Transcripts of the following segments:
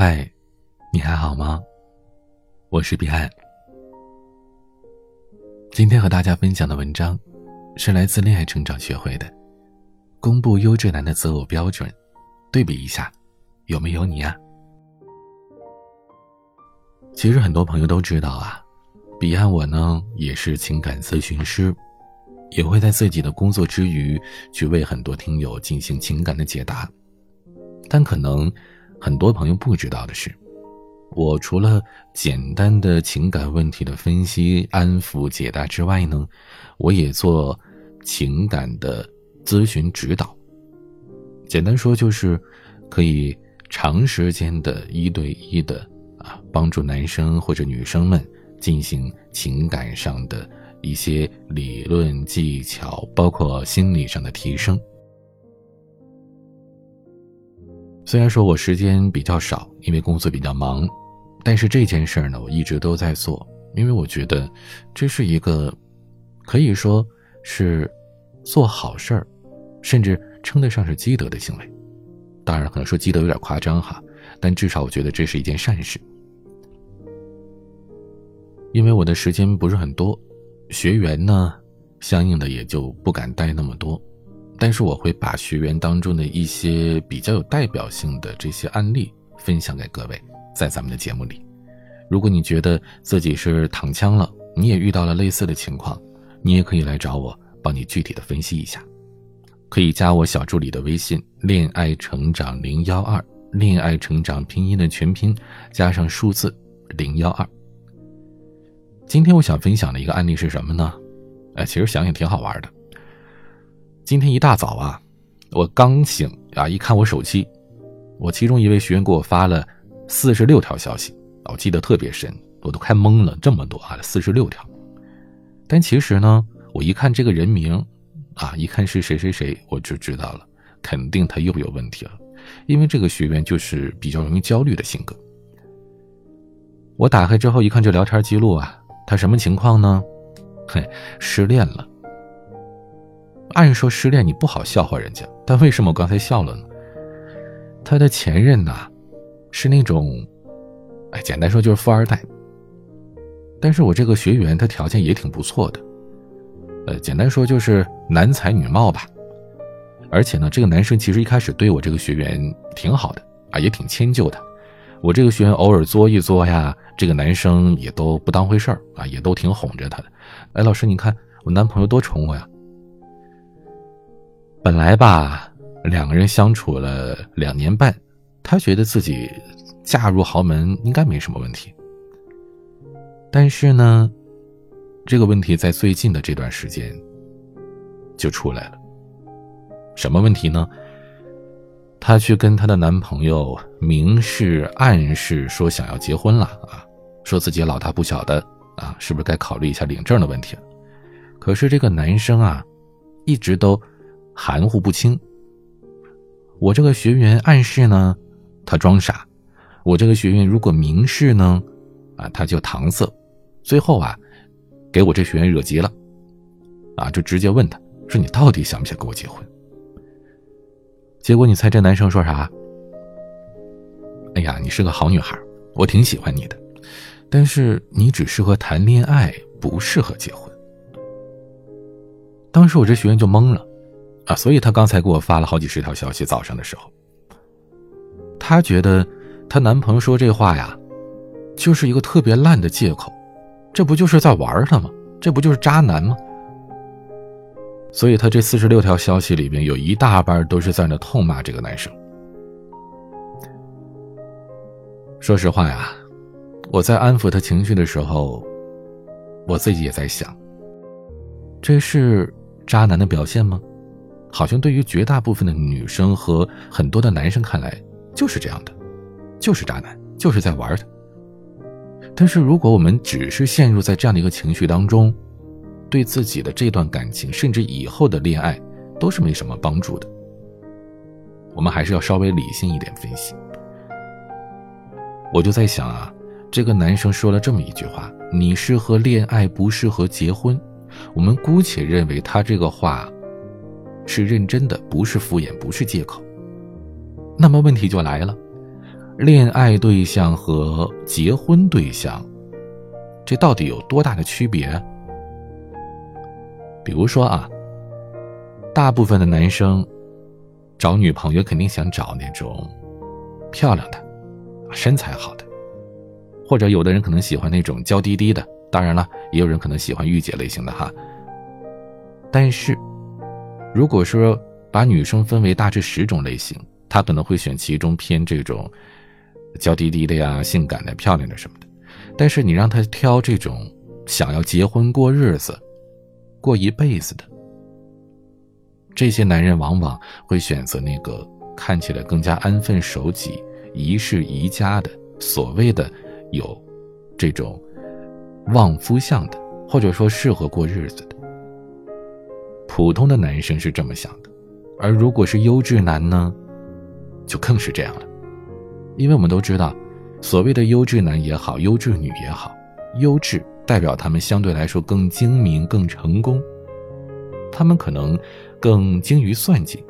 嗨，你还好吗？我是彼岸。今天和大家分享的文章是来自恋爱成长学会的，公布优质男的择偶标准，对比一下，有没有你啊？其实很多朋友都知道啊，彼岸我呢也是情感咨询师，也会在自己的工作之余去为很多听友进行情感的解答，但可能。很多朋友不知道的是，我除了简单的情感问题的分析、安抚、解答之外呢，我也做情感的咨询指导。简单说就是可以长时间的一对一的啊，帮助男生或者女生们进行情感上的一些理论技巧，包括心理上的提升。虽然说我时间比较少，因为工作比较忙，但是这件事儿呢，我一直都在做，因为我觉得这是一个可以说是做好事儿，甚至称得上是积德的行为。当然，可能说积德有点夸张哈，但至少我觉得这是一件善事。因为我的时间不是很多，学员呢，相应的也就不敢带那么多。但是我会把学员当中的一些比较有代表性的这些案例分享给各位，在咱们的节目里。如果你觉得自己是躺枪了，你也遇到了类似的情况，你也可以来找我，帮你具体的分析一下。可以加我小助理的微信“恋爱成长零幺二”，恋爱成长拼音的全拼加上数字零幺二。今天我想分享的一个案例是什么呢？哎，其实想想挺好玩的。今天一大早啊，我刚醒啊，一看我手机，我其中一位学员给我发了四十六条消息，我记得特别深，我都快懵了，这么多啊，四十六条。但其实呢，我一看这个人名，啊，一看是谁谁谁，我就知道了，肯定他又有问题了，因为这个学员就是比较容易焦虑的性格。我打开之后一看这聊天记录啊，他什么情况呢？嘿，失恋了。按说失恋你不好笑话人家，但为什么我刚才笑了呢？他的前任呐，是那种，哎，简单说就是富二代。但是我这个学员他条件也挺不错的，呃，简单说就是男才女貌吧。而且呢，这个男生其实一开始对我这个学员挺好的啊，也挺迁就的。我这个学员偶尔作一作呀，这个男生也都不当回事儿啊，也都挺哄着他的。哎，老师，你看我男朋友多宠我呀。本来吧，两个人相处了两年半，她觉得自己嫁入豪门应该没什么问题。但是呢，这个问题在最近的这段时间就出来了。什么问题呢？她去跟她的男朋友明示暗示说想要结婚了啊，说自己老大不小的啊，是不是该考虑一下领证的问题了？可是这个男生啊，一直都。含糊不清。我这个学员暗示呢，他装傻；我这个学员如果明示呢，啊，他就搪塞。最后啊，给我这学员惹急了，啊，就直接问他说：“你到底想不想跟我结婚？”结果你猜这男生说啥？哎呀，你是个好女孩，我挺喜欢你的，但是你只适合谈恋爱，不适合结婚。当时我这学员就懵了。啊，所以她刚才给我发了好几十条消息。早上的时候，她觉得她男朋友说这话呀，就是一个特别烂的借口，这不就是在玩她吗？这不就是渣男吗？所以她这四十六条消息里面有一大半都是在那痛骂这个男生。说实话呀，我在安抚她情绪的时候，我自己也在想，这是渣男的表现吗？好像对于绝大部分的女生和很多的男生看来，就是这样的，就是渣男，就是在玩他。但是如果我们只是陷入在这样的一个情绪当中，对自己的这段感情，甚至以后的恋爱，都是没什么帮助的。我们还是要稍微理性一点分析。我就在想啊，这个男生说了这么一句话：“你适合恋爱，不适合结婚。”我们姑且认为他这个话。是认真的，不是敷衍，不是借口。那么问题就来了，恋爱对象和结婚对象，这到底有多大的区别？比如说啊，大部分的男生找女朋友肯定想找那种漂亮的、身材好的，或者有的人可能喜欢那种娇滴滴的。当然了，也有人可能喜欢御姐类型的哈。但是，如果说把女生分为大致十种类型，他可能会选其中偏这种娇滴滴的呀、性感的、漂亮的什么的。但是你让他挑这种想要结婚过日子、过一辈子的，这些男人往往会选择那个看起来更加安分守己、宜室宜家的，所谓的有这种。旺夫相的，或者说适合过日子的，普通的男生是这么想的，而如果是优质男呢，就更是这样了。因为我们都知道，所谓的优质男也好，优质女也好，优质代表他们相对来说更精明、更成功，他们可能更精于算计，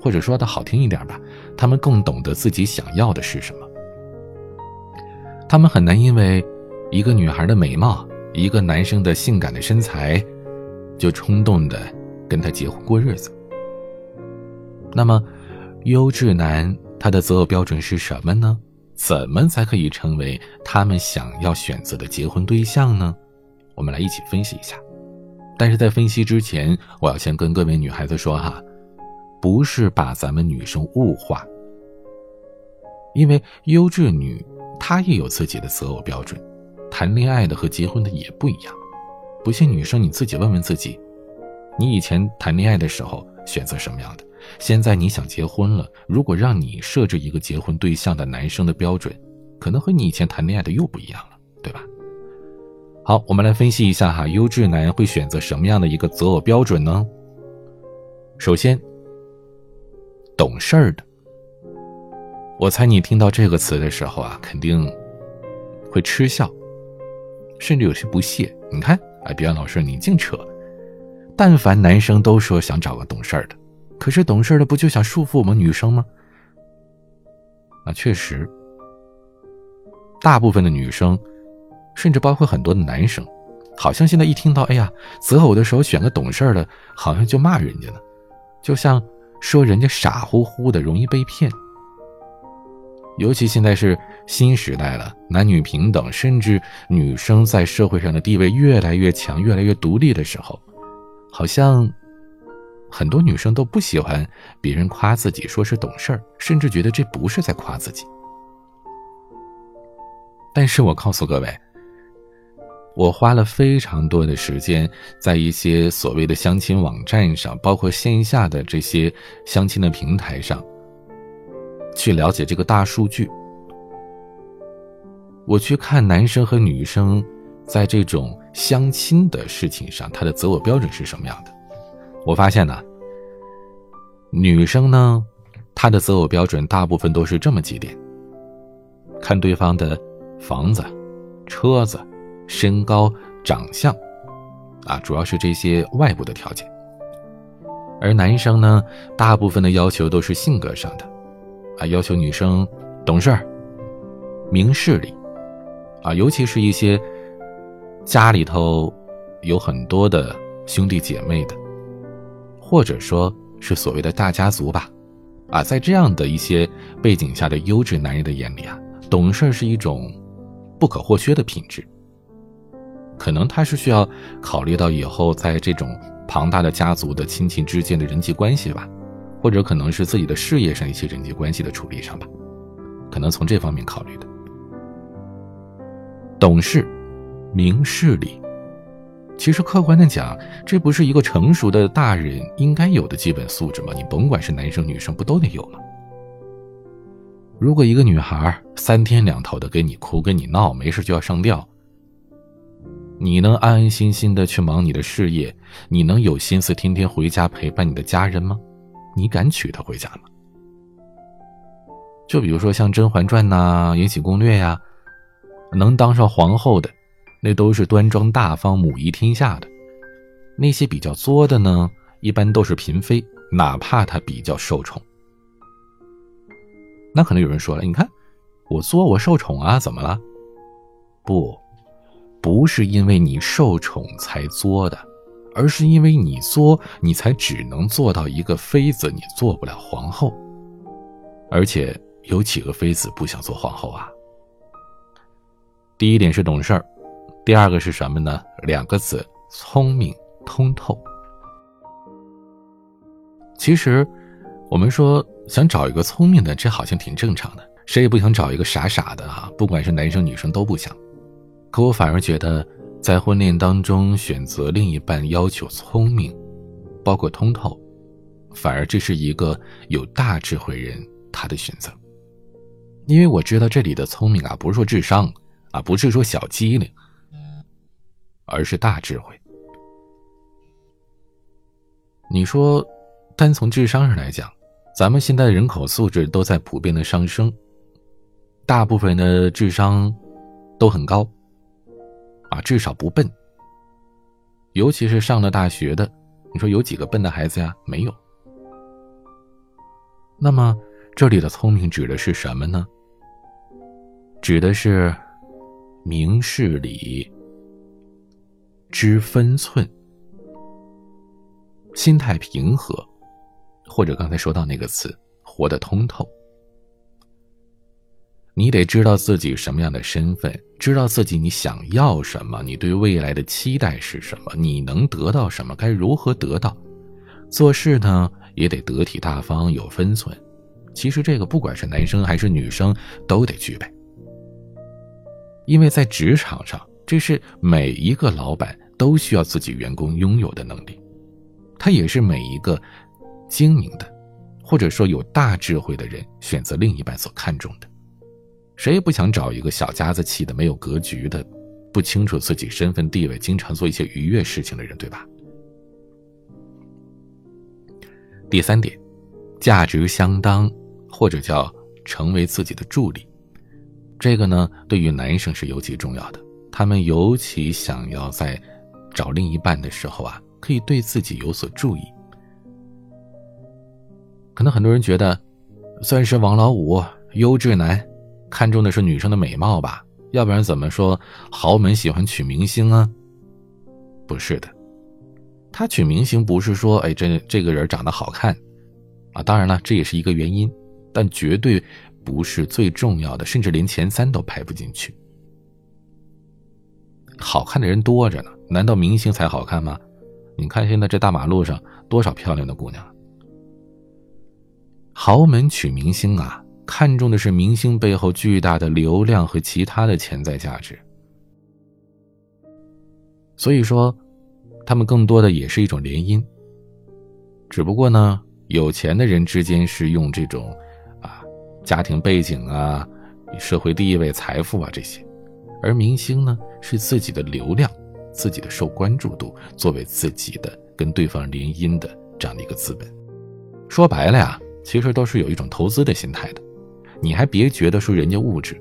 或者说的好听一点吧，他们更懂得自己想要的是什么，他们很难因为。一个女孩的美貌，一个男生的性感的身材，就冲动的跟他结婚过日子。那么，优质男他的择偶标准是什么呢？怎么才可以成为他们想要选择的结婚对象呢？我们来一起分析一下。但是在分析之前，我要先跟各位女孩子说哈，不是把咱们女生物化，因为优质女她也有自己的择偶标准。谈恋爱的和结婚的也不一样，不信女生你自己问问自己，你以前谈恋爱的时候选择什么样的？现在你想结婚了，如果让你设置一个结婚对象的男生的标准，可能和你以前谈恋爱的又不一样了，对吧？好，我们来分析一下哈，优质男人会选择什么样的一个择偶标准呢？首先，懂事儿的。我猜你听到这个词的时候啊，肯定会嗤笑。甚至有些不屑，你看，哎，别安老师，你净扯。但凡男生都说想找个懂事的，可是懂事的不就想束缚我们女生吗？啊，确实，大部分的女生，甚至包括很多的男生，好像现在一听到，哎呀，择偶的时候选个懂事的，好像就骂人家了，就像说人家傻乎乎的，容易被骗。尤其现在是新时代了，男女平等，甚至女生在社会上的地位越来越强、越来越独立的时候，好像很多女生都不喜欢别人夸自己说是懂事儿，甚至觉得这不是在夸自己。但是我告诉各位，我花了非常多的时间在一些所谓的相亲网站上，包括线下的这些相亲的平台上。去了解这个大数据，我去看男生和女生在这种相亲的事情上，他的择偶标准是什么样的？我发现呢，女生呢，她的择偶标准大部分都是这么几点：看对方的房子、车子、身高、长相，啊，主要是这些外部的条件。而男生呢，大部分的要求都是性格上的。啊，要求女生懂事儿、明事理，啊，尤其是一些家里头有很多的兄弟姐妹的，或者说是所谓的大家族吧，啊，在这样的一些背景下的优质男人的眼里啊，懂事是一种不可或缺的品质。可能他是需要考虑到以后在这种庞大的家族的亲戚之间的人际关系吧。或者可能是自己的事业上一些人际关系的处理上吧，可能从这方面考虑的。懂事、明事理，其实客观的讲，这不是一个成熟的大人应该有的基本素质吗？你甭管是男生女生，不都得有吗？如果一个女孩三天两头的跟你哭、跟你闹，没事就要上吊，你能安安心心的去忙你的事业？你能有心思天天回家陪伴你的家人吗？你敢娶她回家吗？就比如说像《甄嬛传》呐，《延禧攻略》呀，能当上皇后的，那都是端庄大方、母仪天下的；那些比较作的呢，一般都是嫔妃，哪怕她比较受宠。那可能有人说了，你看，我作我受宠啊，怎么了？不，不是因为你受宠才作的，而是因为你作，你才只能做到一个妃子，你做不了皇后。而且有几个妃子不想做皇后啊？第一点是懂事儿，第二个是什么呢？两个字：聪明通透。其实，我们说想找一个聪明的，这好像挺正常的，谁也不想找一个傻傻的啊，不管是男生女生都不想。可我反而觉得，在婚恋当中选择另一半要求聪明，包括通透，反而这是一个有大智慧人他的选择。因为我知道这里的聪明啊，不是说智商。啊，不是说小机灵，而是大智慧。你说，单从智商上来讲，咱们现在的人口素质都在普遍的上升，大部分的智商都很高，啊，至少不笨。尤其是上了大学的，你说有几个笨的孩子呀？没有。那么，这里的聪明指的是什么呢？指的是。明事理，知分寸，心态平和，或者刚才说到那个词，活得通透。你得知道自己什么样的身份，知道自己你想要什么，你对未来的期待是什么，你能得到什么，该如何得到。做事呢，也得得体大方，有分寸。其实这个不管是男生还是女生都得具备。因为在职场上，这是每一个老板都需要自己员工拥有的能力，他也是每一个精明的，或者说有大智慧的人选择另一半所看重的。谁也不想找一个小家子气的、没有格局的、不清楚自己身份地位、经常做一些愉悦事情的人，对吧？第三点，价值相当，或者叫成为自己的助理。这个呢，对于男生是尤其重要的。他们尤其想要在找另一半的时候啊，可以对自己有所注意。可能很多人觉得，算是王老五优质男，看重的是女生的美貌吧？要不然怎么说豪门喜欢娶明星啊？不是的，他娶明星不是说哎这这个人长得好看啊，当然了，这也是一个原因，但绝对。不是最重要的，甚至连前三都排不进去。好看的人多着呢，难道明星才好看吗？你看现在这大马路上多少漂亮的姑娘。豪门娶明星啊，看重的是明星背后巨大的流量和其他的潜在价值。所以说，他们更多的也是一种联姻。只不过呢，有钱的人之间是用这种啊。家庭背景啊，社会地位、财富啊这些，而明星呢是自己的流量、自己的受关注度作为自己的跟对方联姻的这样的一个资本。说白了呀，其实都是有一种投资的心态的。你还别觉得说人家物质，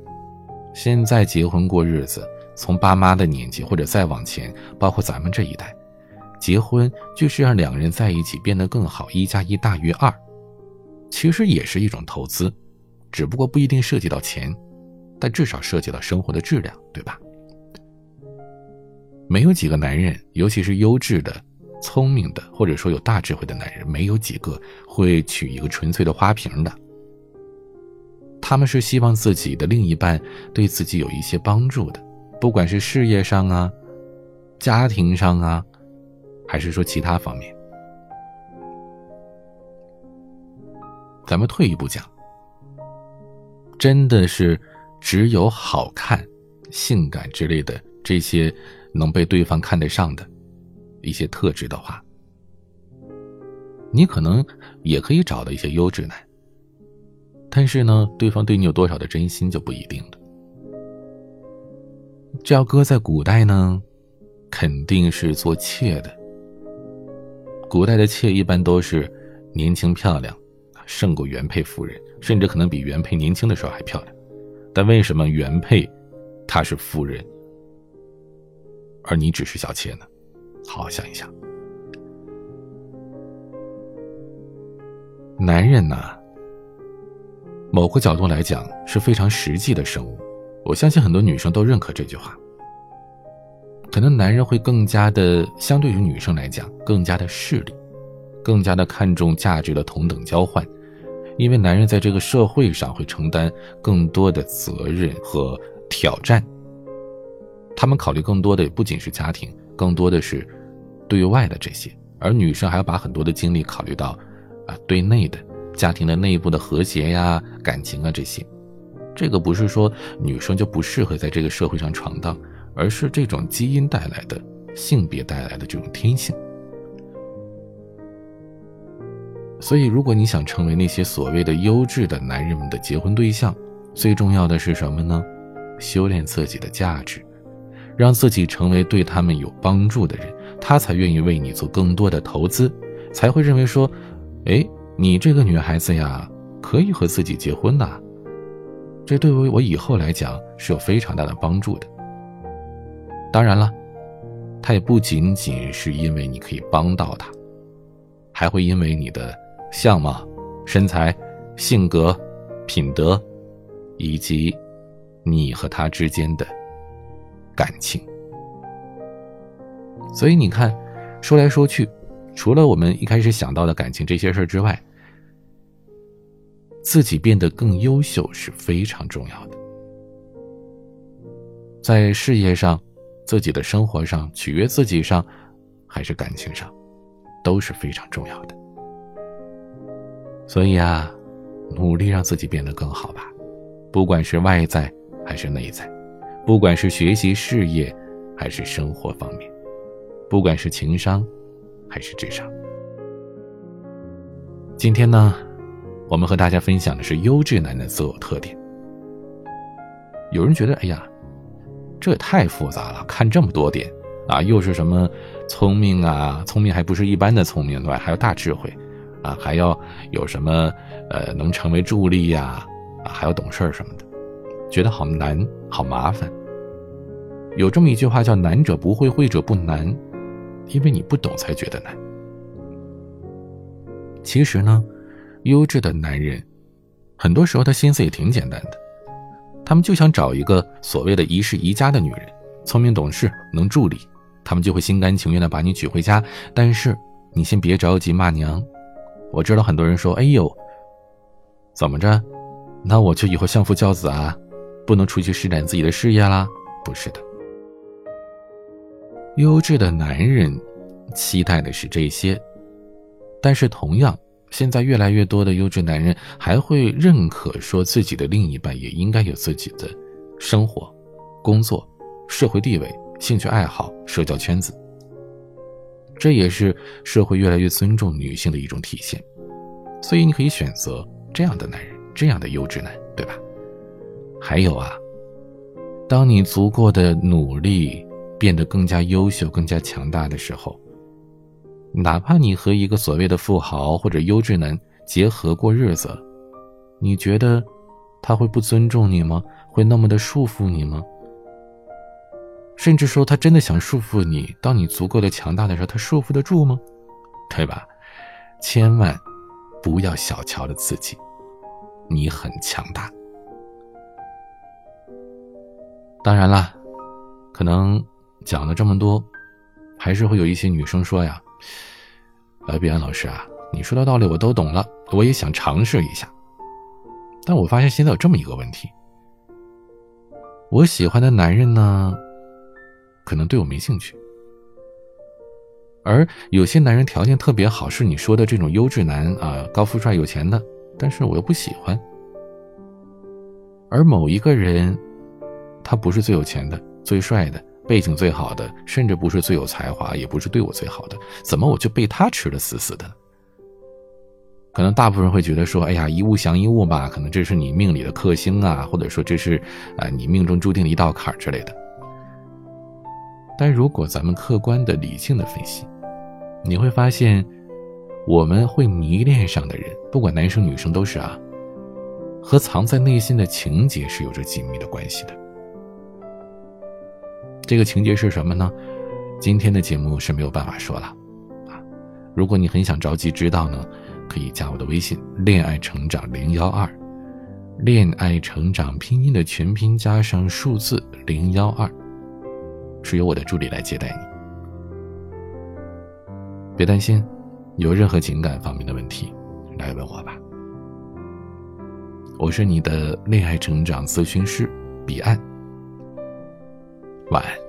现在结婚过日子，从爸妈的年纪或者再往前，包括咱们这一代，结婚就是让两个人在一起变得更好，一加一大于二，其实也是一种投资。只不过不一定涉及到钱，但至少涉及到生活的质量，对吧？没有几个男人，尤其是优质的、聪明的，或者说有大智慧的男人，没有几个会娶一个纯粹的花瓶的。他们是希望自己的另一半对自己有一些帮助的，不管是事业上啊、家庭上啊，还是说其他方面。咱们退一步讲。真的是只有好看、性感之类的这些能被对方看得上的一些特质的话，你可能也可以找到一些优质男。但是呢，对方对你有多少的真心就不一定了。这要搁在古代呢，肯定是做妾的。古代的妾一般都是年轻漂亮。胜过原配夫人，甚至可能比原配年轻的时候还漂亮。但为什么原配她是夫人，而你只是小妾呢？好好想一想。男人呢，某个角度来讲是非常实际的生物。我相信很多女生都认可这句话。可能男人会更加的，相对于女生来讲，更加的势利，更加的看重价值的同等交换，因为男人在这个社会上会承担更多的责任和挑战。他们考虑更多的不仅是家庭，更多的是对外的这些，而女生还要把很多的精力考虑到啊对内的家庭的内部的和谐呀、感情啊这些。这个不是说女生就不适合在这个社会上闯荡。而是这种基因带来的、性别带来的这种天性。所以，如果你想成为那些所谓的优质的男人们的结婚对象，最重要的是什么呢？修炼自己的价值，让自己成为对他们有帮助的人，他才愿意为你做更多的投资，才会认为说：“哎，你这个女孩子呀，可以和自己结婚呐。”这对于我以后来讲是有非常大的帮助的。当然了，他也不仅仅是因为你可以帮到他，还会因为你的相貌、身材、性格、品德，以及你和他之间的感情。所以你看，说来说去，除了我们一开始想到的感情这些事儿之外，自己变得更优秀是非常重要的，在事业上。自己的生活上取悦自己上，还是感情上，都是非常重要的。所以啊，努力让自己变得更好吧，不管是外在还是内在，不管是学习事业还是生活方面，不管是情商还是智商。今天呢，我们和大家分享的是优质男的择偶特点。有人觉得，哎呀。这也太复杂了，看这么多点，啊，又是什么聪明啊？聪明还不是一般的聪明，对吧？还有大智慧，啊，还要有什么呃，能成为助力呀？啊，还要懂事儿什么的，觉得好难，好麻烦。有这么一句话叫“难者不会，会者不难”，因为你不懂才觉得难。其实呢，优质的男人，很多时候他心思也挺简单的。他们就想找一个所谓的宜室宜家的女人，聪明懂事，能助力，他们就会心甘情愿的把你娶回家。但是你先别着急骂娘，我知道很多人说：“哎呦，怎么着？那我就以后相夫教子啊，不能出去施展自己的事业啦？”不是的，优质的男人期待的是这些，但是同样。现在越来越多的优质男人还会认可说自己的另一半也应该有自己的生活、工作、社会地位、兴趣爱好、社交圈子。这也是社会越来越尊重女性的一种体现。所以你可以选择这样的男人，这样的优质男，对吧？还有啊，当你足够的努力，变得更加优秀、更加强大的时候。哪怕你和一个所谓的富豪或者优质男结合过日子，你觉得他会不尊重你吗？会那么的束缚你吗？甚至说他真的想束缚你，当你足够的强大的时候，他束缚得住吗？对吧？千万不要小瞧了自己，你很强大。当然了，可能讲了这么多，还是会有一些女生说呀。呃，毕安老师啊，你说的道理我都懂了，我也想尝试一下。但我发现现在有这么一个问题：我喜欢的男人呢，可能对我没兴趣；而有些男人条件特别好，是你说的这种优质男啊，高富帅、有钱的，但是我又不喜欢；而某一个人，他不是最有钱的、最帅的。背景最好的，甚至不是最有才华，也不是对我最好的，怎么我就被他吃的死死的？可能大部分人会觉得说：“哎呀，一物降一物吧，可能这是你命里的克星啊，或者说这是啊你命中注定的一道坎之类的。”但如果咱们客观的、理性的分析，你会发现，我们会迷恋上的人，不管男生女生都是啊，和藏在内心的情节是有着紧密的关系的。这个情节是什么呢？今天的节目是没有办法说了，啊，如果你很想着急知道呢，可以加我的微信“恋爱成长零幺二”，恋爱成长拼音的全拼加上数字零幺二，是由我的助理来接待你。别担心，有任何情感方面的问题，来问我吧。我是你的恋爱成长咨询师彼岸。晚安。